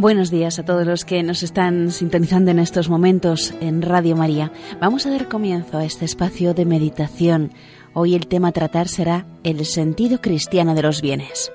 Buenos días a todos los que nos están sintonizando en estos momentos en Radio María. Vamos a dar comienzo a este espacio de meditación. Hoy el tema a tratar será el sentido cristiano de los bienes.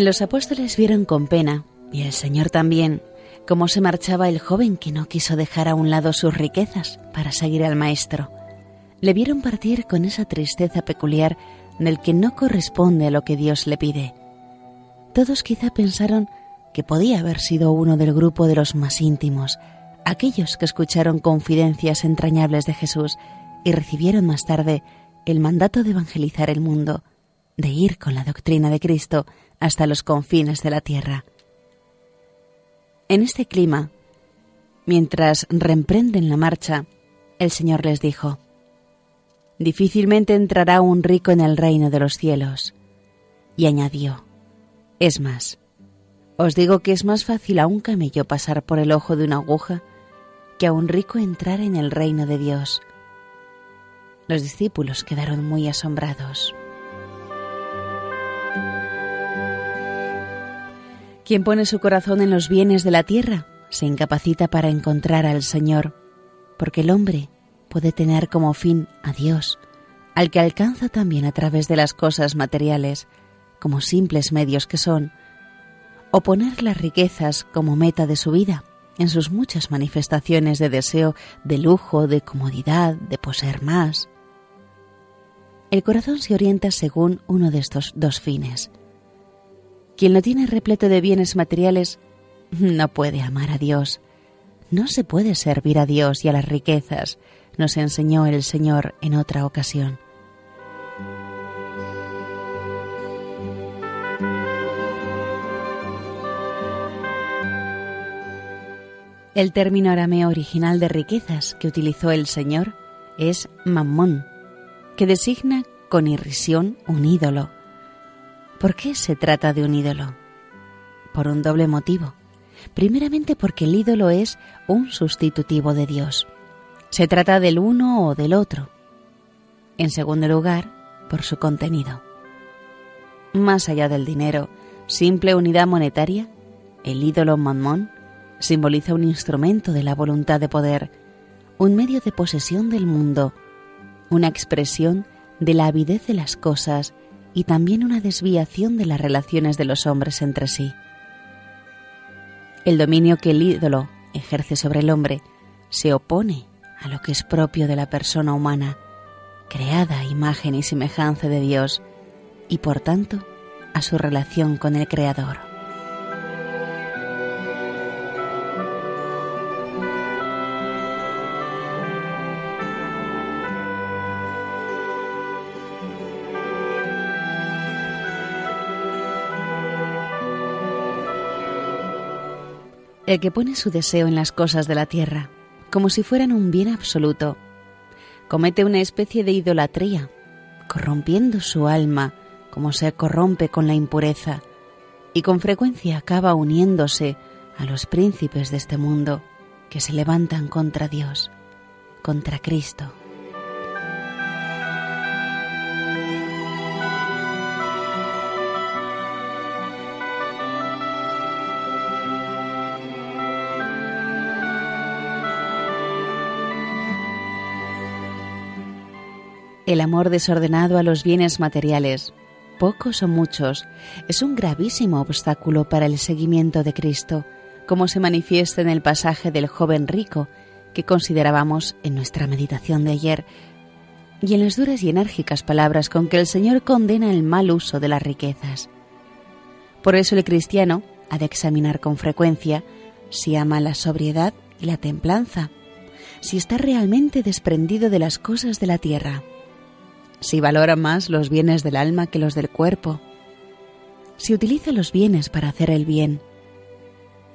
Los apóstoles vieron con pena, y el Señor también, cómo se marchaba el joven que no quiso dejar a un lado sus riquezas para seguir al Maestro. Le vieron partir con esa tristeza peculiar del que no corresponde a lo que Dios le pide. Todos quizá pensaron que podía haber sido uno del grupo de los más íntimos, aquellos que escucharon confidencias entrañables de Jesús y recibieron más tarde el mandato de evangelizar el mundo, de ir con la doctrina de Cristo hasta los confines de la tierra. En este clima, mientras reemprenden la marcha, el Señor les dijo, Difícilmente entrará un rico en el reino de los cielos. Y añadió, Es más, os digo que es más fácil a un camello pasar por el ojo de una aguja que a un rico entrar en el reino de Dios. Los discípulos quedaron muy asombrados. Quien pone su corazón en los bienes de la tierra se incapacita para encontrar al Señor, porque el hombre puede tener como fin a Dios, al que alcanza también a través de las cosas materiales, como simples medios que son, o poner las riquezas como meta de su vida, en sus muchas manifestaciones de deseo de lujo, de comodidad, de poseer más. El corazón se orienta según uno de estos dos fines, quien lo tiene repleto de bienes materiales no puede amar a Dios. No se puede servir a Dios y a las riquezas, nos enseñó el Señor en otra ocasión. El término arameo original de riquezas que utilizó el Señor es mammón, que designa con irrisión un ídolo, ¿Por qué se trata de un ídolo? Por un doble motivo. Primeramente porque el ídolo es un sustitutivo de Dios. Se trata del uno o del otro. En segundo lugar, por su contenido. Más allá del dinero, simple unidad monetaria, el ídolo Mammón simboliza un instrumento de la voluntad de poder, un medio de posesión del mundo, una expresión de la avidez de las cosas y también una desviación de las relaciones de los hombres entre sí. El dominio que el ídolo ejerce sobre el hombre se opone a lo que es propio de la persona humana, creada a imagen y semejanza de Dios, y por tanto a su relación con el Creador. El que pone su deseo en las cosas de la tierra, como si fueran un bien absoluto, comete una especie de idolatría, corrompiendo su alma como se corrompe con la impureza, y con frecuencia acaba uniéndose a los príncipes de este mundo que se levantan contra Dios, contra Cristo. El amor desordenado a los bienes materiales pocos o muchos, es un gravísimo obstáculo para el seguimiento de Cristo, como se manifiesta en el pasaje del joven rico que considerábamos en nuestra meditación de ayer, y en las duras y enérgicas palabras con que el Señor condena el mal uso de las riquezas. Por eso el cristiano ha de examinar con frecuencia si ama la sobriedad y la templanza, si está realmente desprendido de las cosas de la tierra, si valora más los bienes del alma que los del cuerpo, si utiliza los bienes para hacer el bien,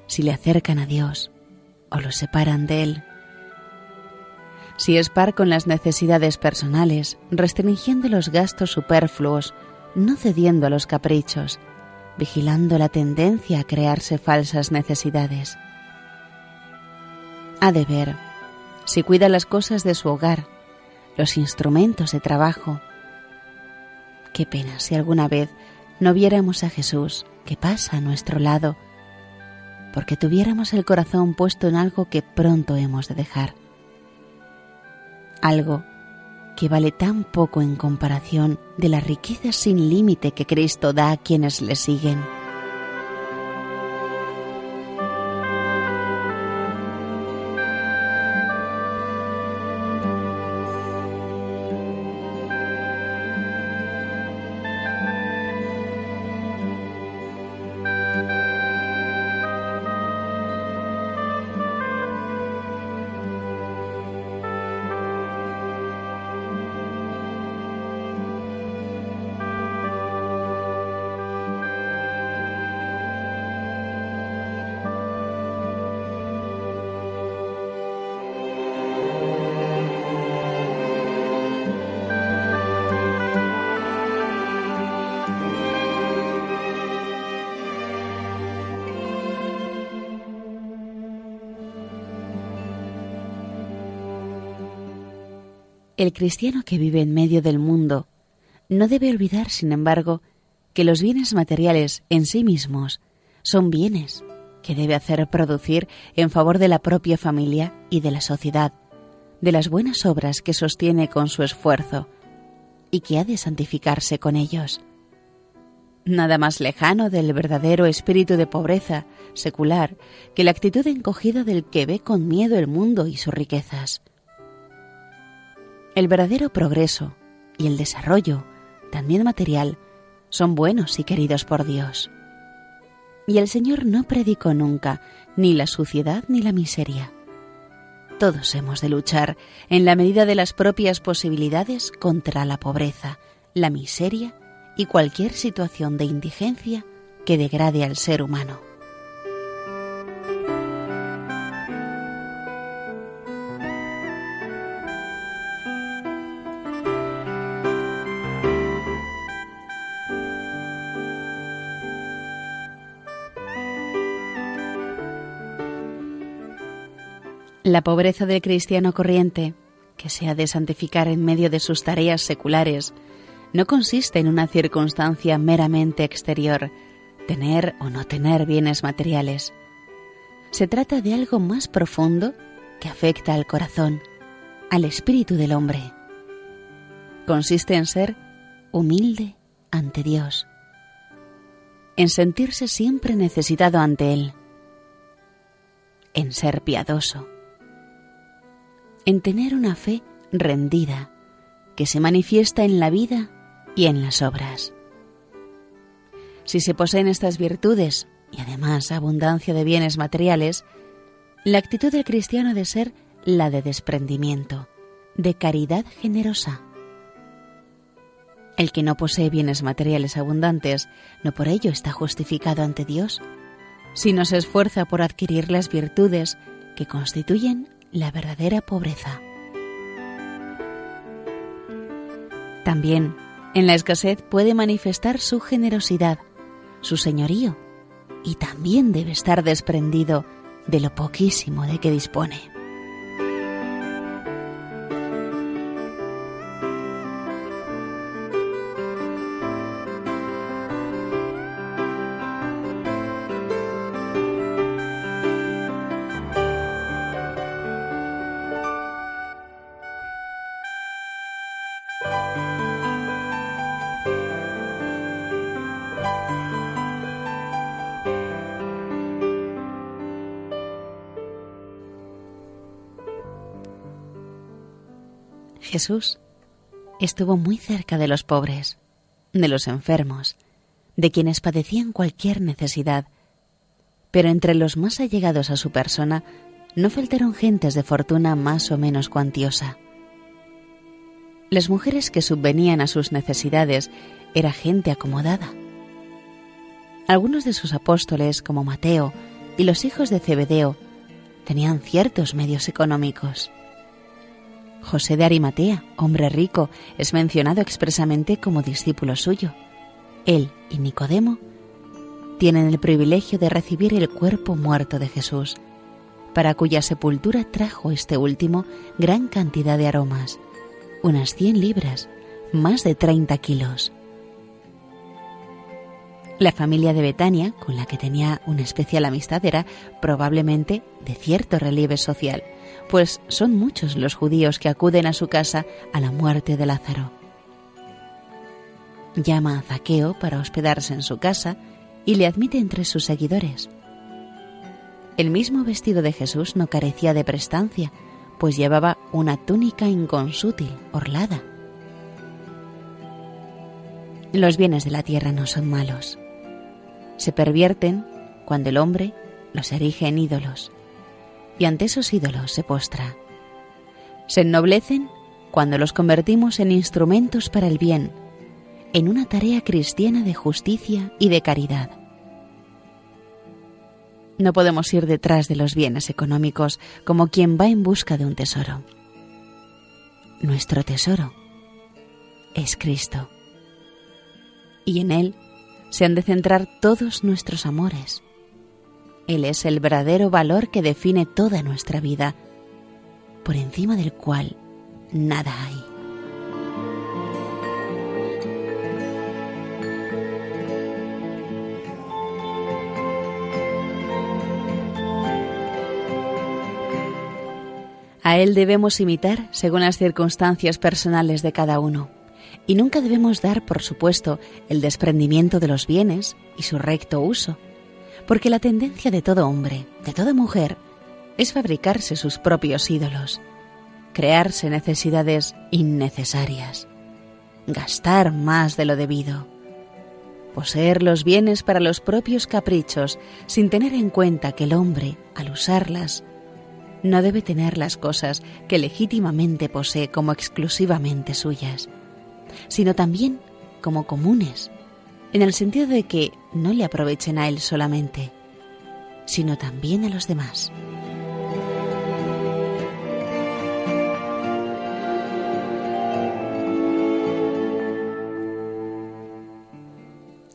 si le acercan a Dios o los separan de Él, si es par con las necesidades personales, restringiendo los gastos superfluos, no cediendo a los caprichos, vigilando la tendencia a crearse falsas necesidades. Ha de ver si cuida las cosas de su hogar, los instrumentos de trabajo. Qué pena si alguna vez no viéramos a Jesús que pasa a nuestro lado, porque tuviéramos el corazón puesto en algo que pronto hemos de dejar. Algo que vale tan poco en comparación de la riqueza sin límite que Cristo da a quienes le siguen. El cristiano que vive en medio del mundo no debe olvidar, sin embargo, que los bienes materiales en sí mismos son bienes que debe hacer producir en favor de la propia familia y de la sociedad, de las buenas obras que sostiene con su esfuerzo y que ha de santificarse con ellos. Nada más lejano del verdadero espíritu de pobreza secular que la actitud encogida del que ve con miedo el mundo y sus riquezas. El verdadero progreso y el desarrollo, también material, son buenos y queridos por Dios. Y el Señor no predicó nunca ni la suciedad ni la miseria. Todos hemos de luchar, en la medida de las propias posibilidades, contra la pobreza, la miseria y cualquier situación de indigencia que degrade al ser humano. La pobreza del cristiano corriente, que se ha de santificar en medio de sus tareas seculares, no consiste en una circunstancia meramente exterior, tener o no tener bienes materiales. Se trata de algo más profundo que afecta al corazón, al espíritu del hombre. Consiste en ser humilde ante Dios, en sentirse siempre necesitado ante Él, en ser piadoso, en tener una fe rendida que se manifiesta en la vida y en las obras. Si se poseen estas virtudes y además abundancia de bienes materiales, la actitud del cristiano ha de ser la de desprendimiento, de caridad generosa. El que no posee bienes materiales abundantes no por ello está justificado ante Dios, sino se esfuerza por adquirir las virtudes que constituyen la verdadera pobreza. También en la escasez puede manifestar su generosidad, su señorío, y también debe estar desprendido de lo poquísimo de que dispone. Jesús estuvo muy cerca de los pobres, de los enfermos, de quienes padecían cualquier necesidad, pero entre los más allegados a su persona no faltaron gentes de fortuna más o menos cuantiosa. Las mujeres que subvenían a sus necesidades era gente acomodada. Algunos de sus apóstoles, como Mateo y los hijos de Zebedeo, tenían ciertos medios económicos. José de Arimatea, hombre rico, es mencionado expresamente como discípulo suyo. Él y Nicodemo tienen el privilegio de recibir el cuerpo muerto de Jesús, para cuya sepultura trajo este último gran cantidad de aromas, unas 100 libras, más de 30 kilos. La familia de Betania, con la que tenía una especial amistad, era probablemente de cierto relieve social, pues son muchos los judíos que acuden a su casa a la muerte de Lázaro. Llama a Zaqueo para hospedarse en su casa y le admite entre sus seguidores. El mismo vestido de Jesús no carecía de prestancia, pues llevaba una túnica inconsútil, orlada. Los bienes de la tierra no son malos. Se pervierten cuando el hombre los erige en ídolos, y ante esos ídolos se postra. Se ennoblecen cuando los convertimos en instrumentos para el bien, en una tarea cristiana de justicia y de caridad. No podemos ir detrás de los bienes económicos como quien va en busca de un tesoro. Nuestro tesoro es Cristo. Y en Él se han de centrar todos nuestros amores. Él es el verdadero valor que define toda nuestra vida, por encima del cual nada hay. A Él debemos imitar según las circunstancias personales de cada uno. Y nunca debemos dar, por supuesto, el desprendimiento de los bienes y su recto uso, porque la tendencia de todo hombre, de toda mujer, es fabricarse sus propios ídolos, crearse necesidades innecesarias, gastar más de lo debido, poseer los bienes para los propios caprichos sin tener en cuenta que el hombre, al usarlas, no debe tener las cosas que legítimamente posee como exclusivamente suyas, sino también como comunes, en el sentido de que no le aprovechen a él solamente, sino también a los demás.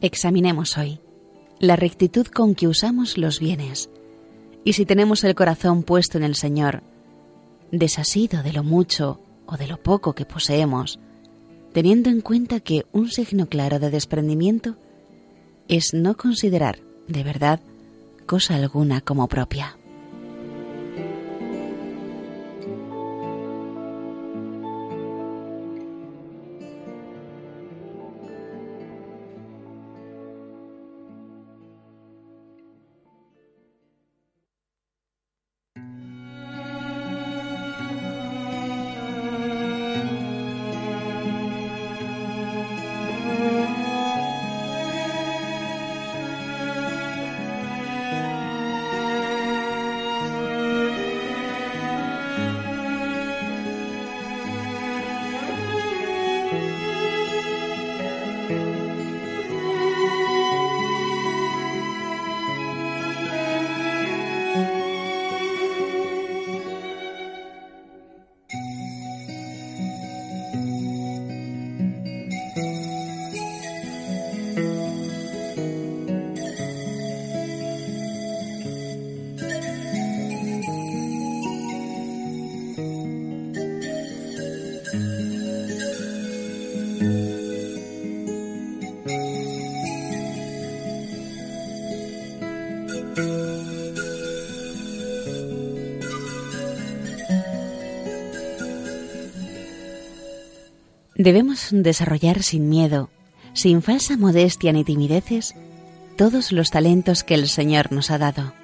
Examinemos hoy la rectitud con que usamos los bienes, y si tenemos el corazón puesto en el Señor, desasido de lo mucho o de lo poco que poseemos, teniendo en cuenta que un signo claro de desprendimiento es no considerar, de verdad, cosa alguna como propia. Debemos desarrollar sin miedo, sin falsa modestia ni timideces, todos los talentos que el Señor nos ha dado.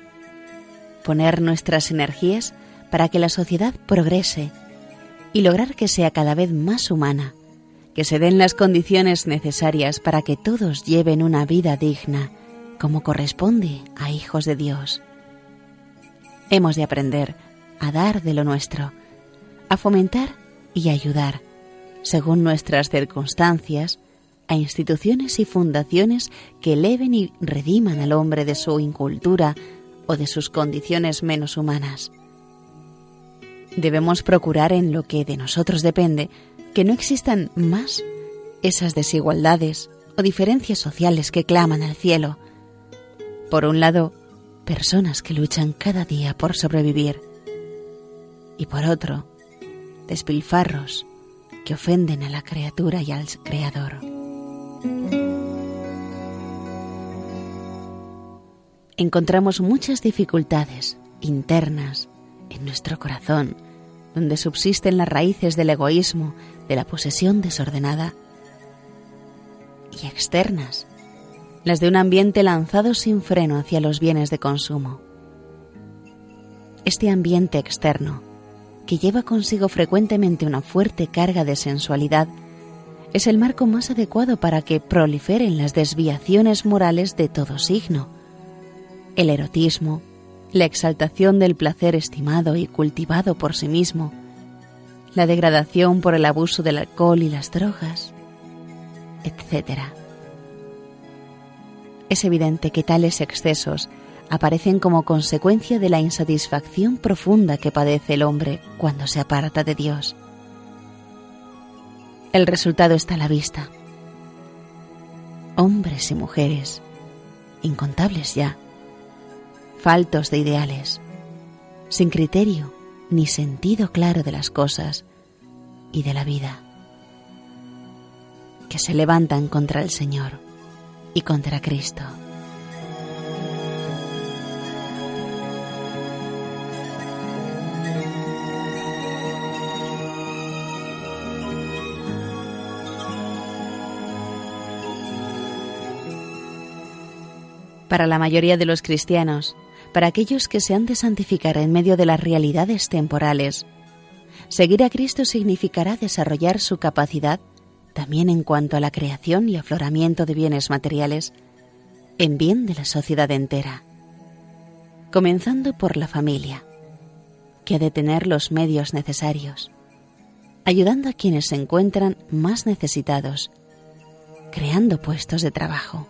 Poner nuestras energías para que la sociedad progrese y lograr que sea cada vez más humana, que se den las condiciones necesarias para que todos lleven una vida digna, como corresponde a hijos de Dios. Hemos de aprender a dar de lo nuestro, a fomentar y ayudar, según nuestras circunstancias, a instituciones y fundaciones que eleven y rediman al hombre de su incultura o de sus condiciones menos humanas. Debemos procurar en lo que de nosotros depende que no existan más esas desigualdades o diferencias sociales que claman al cielo. Por un lado, personas que luchan cada día por sobrevivir y por otro, despilfarros que ofenden a la criatura y al Creador. Encontramos muchas dificultades internas en nuestro corazón, donde subsisten las raíces del egoísmo, de la posesión desordenada, y externas, las de un ambiente lanzado sin freno hacia los bienes de consumo. Este ambiente externo, que lleva consigo frecuentemente una fuerte carga de sensualidad, es el marco más adecuado para que proliferen las desviaciones morales de todo signo. El erotismo, la exaltación del placer estimado y cultivado por sí mismo, la degradación por el abuso del alcohol y las drogas, etc. Es evidente que tales excesos aparecen como consecuencia de la insatisfacción profunda que padece el hombre cuando se aparta de Dios. El resultado está a la vista. Hombres y mujeres, incontables ya, faltos de ideales, sin criterio ni sentido claro de las cosas y de la vida, que se levantan contra el Señor y contra Cristo. Para la mayoría de los cristianos, para aquellos que se han de santificar en medio de las realidades temporales, seguir a Cristo significará desarrollar su capacidad también en cuanto a la creación y afloramiento de bienes materiales en bien de la sociedad entera, comenzando por la familia, que ha de tener los medios necesarios, ayudando a quienes se encuentran más necesitados, creando puestos de trabajo.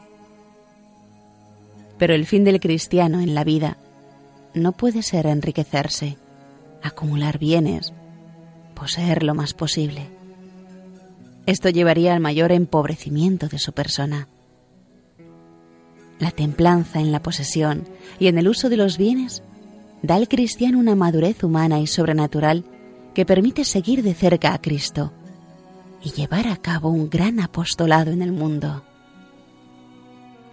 Pero el fin del cristiano en la vida no puede ser enriquecerse, acumular bienes, poseer lo más posible. Esto llevaría al mayor empobrecimiento de su persona. La templanza en la posesión y en el uso de los bienes da al cristiano una madurez humana y sobrenatural que permite seguir de cerca a Cristo y llevar a cabo un gran apostolado en el mundo.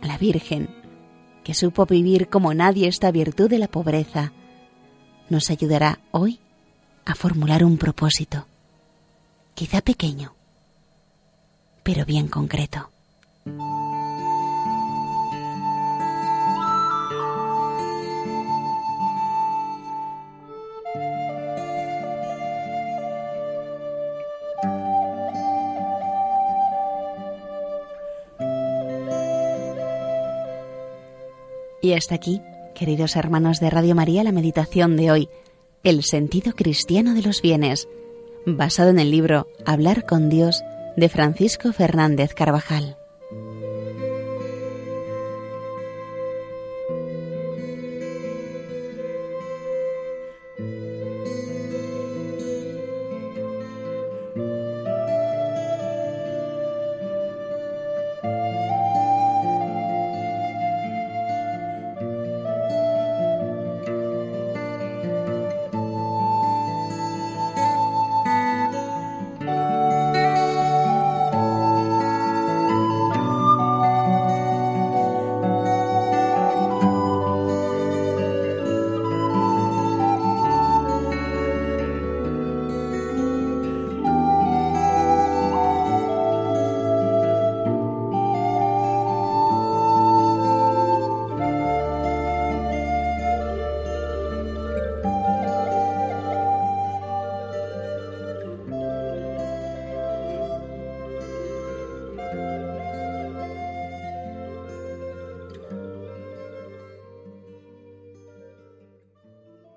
La Virgen, que supo vivir como nadie esta virtud de la pobreza, nos ayudará hoy a formular un propósito, quizá pequeño, pero bien concreto. Y hasta aquí, queridos hermanos de Radio María, la meditación de hoy, el sentido cristiano de los bienes, basado en el libro Hablar con Dios de Francisco Fernández Carvajal.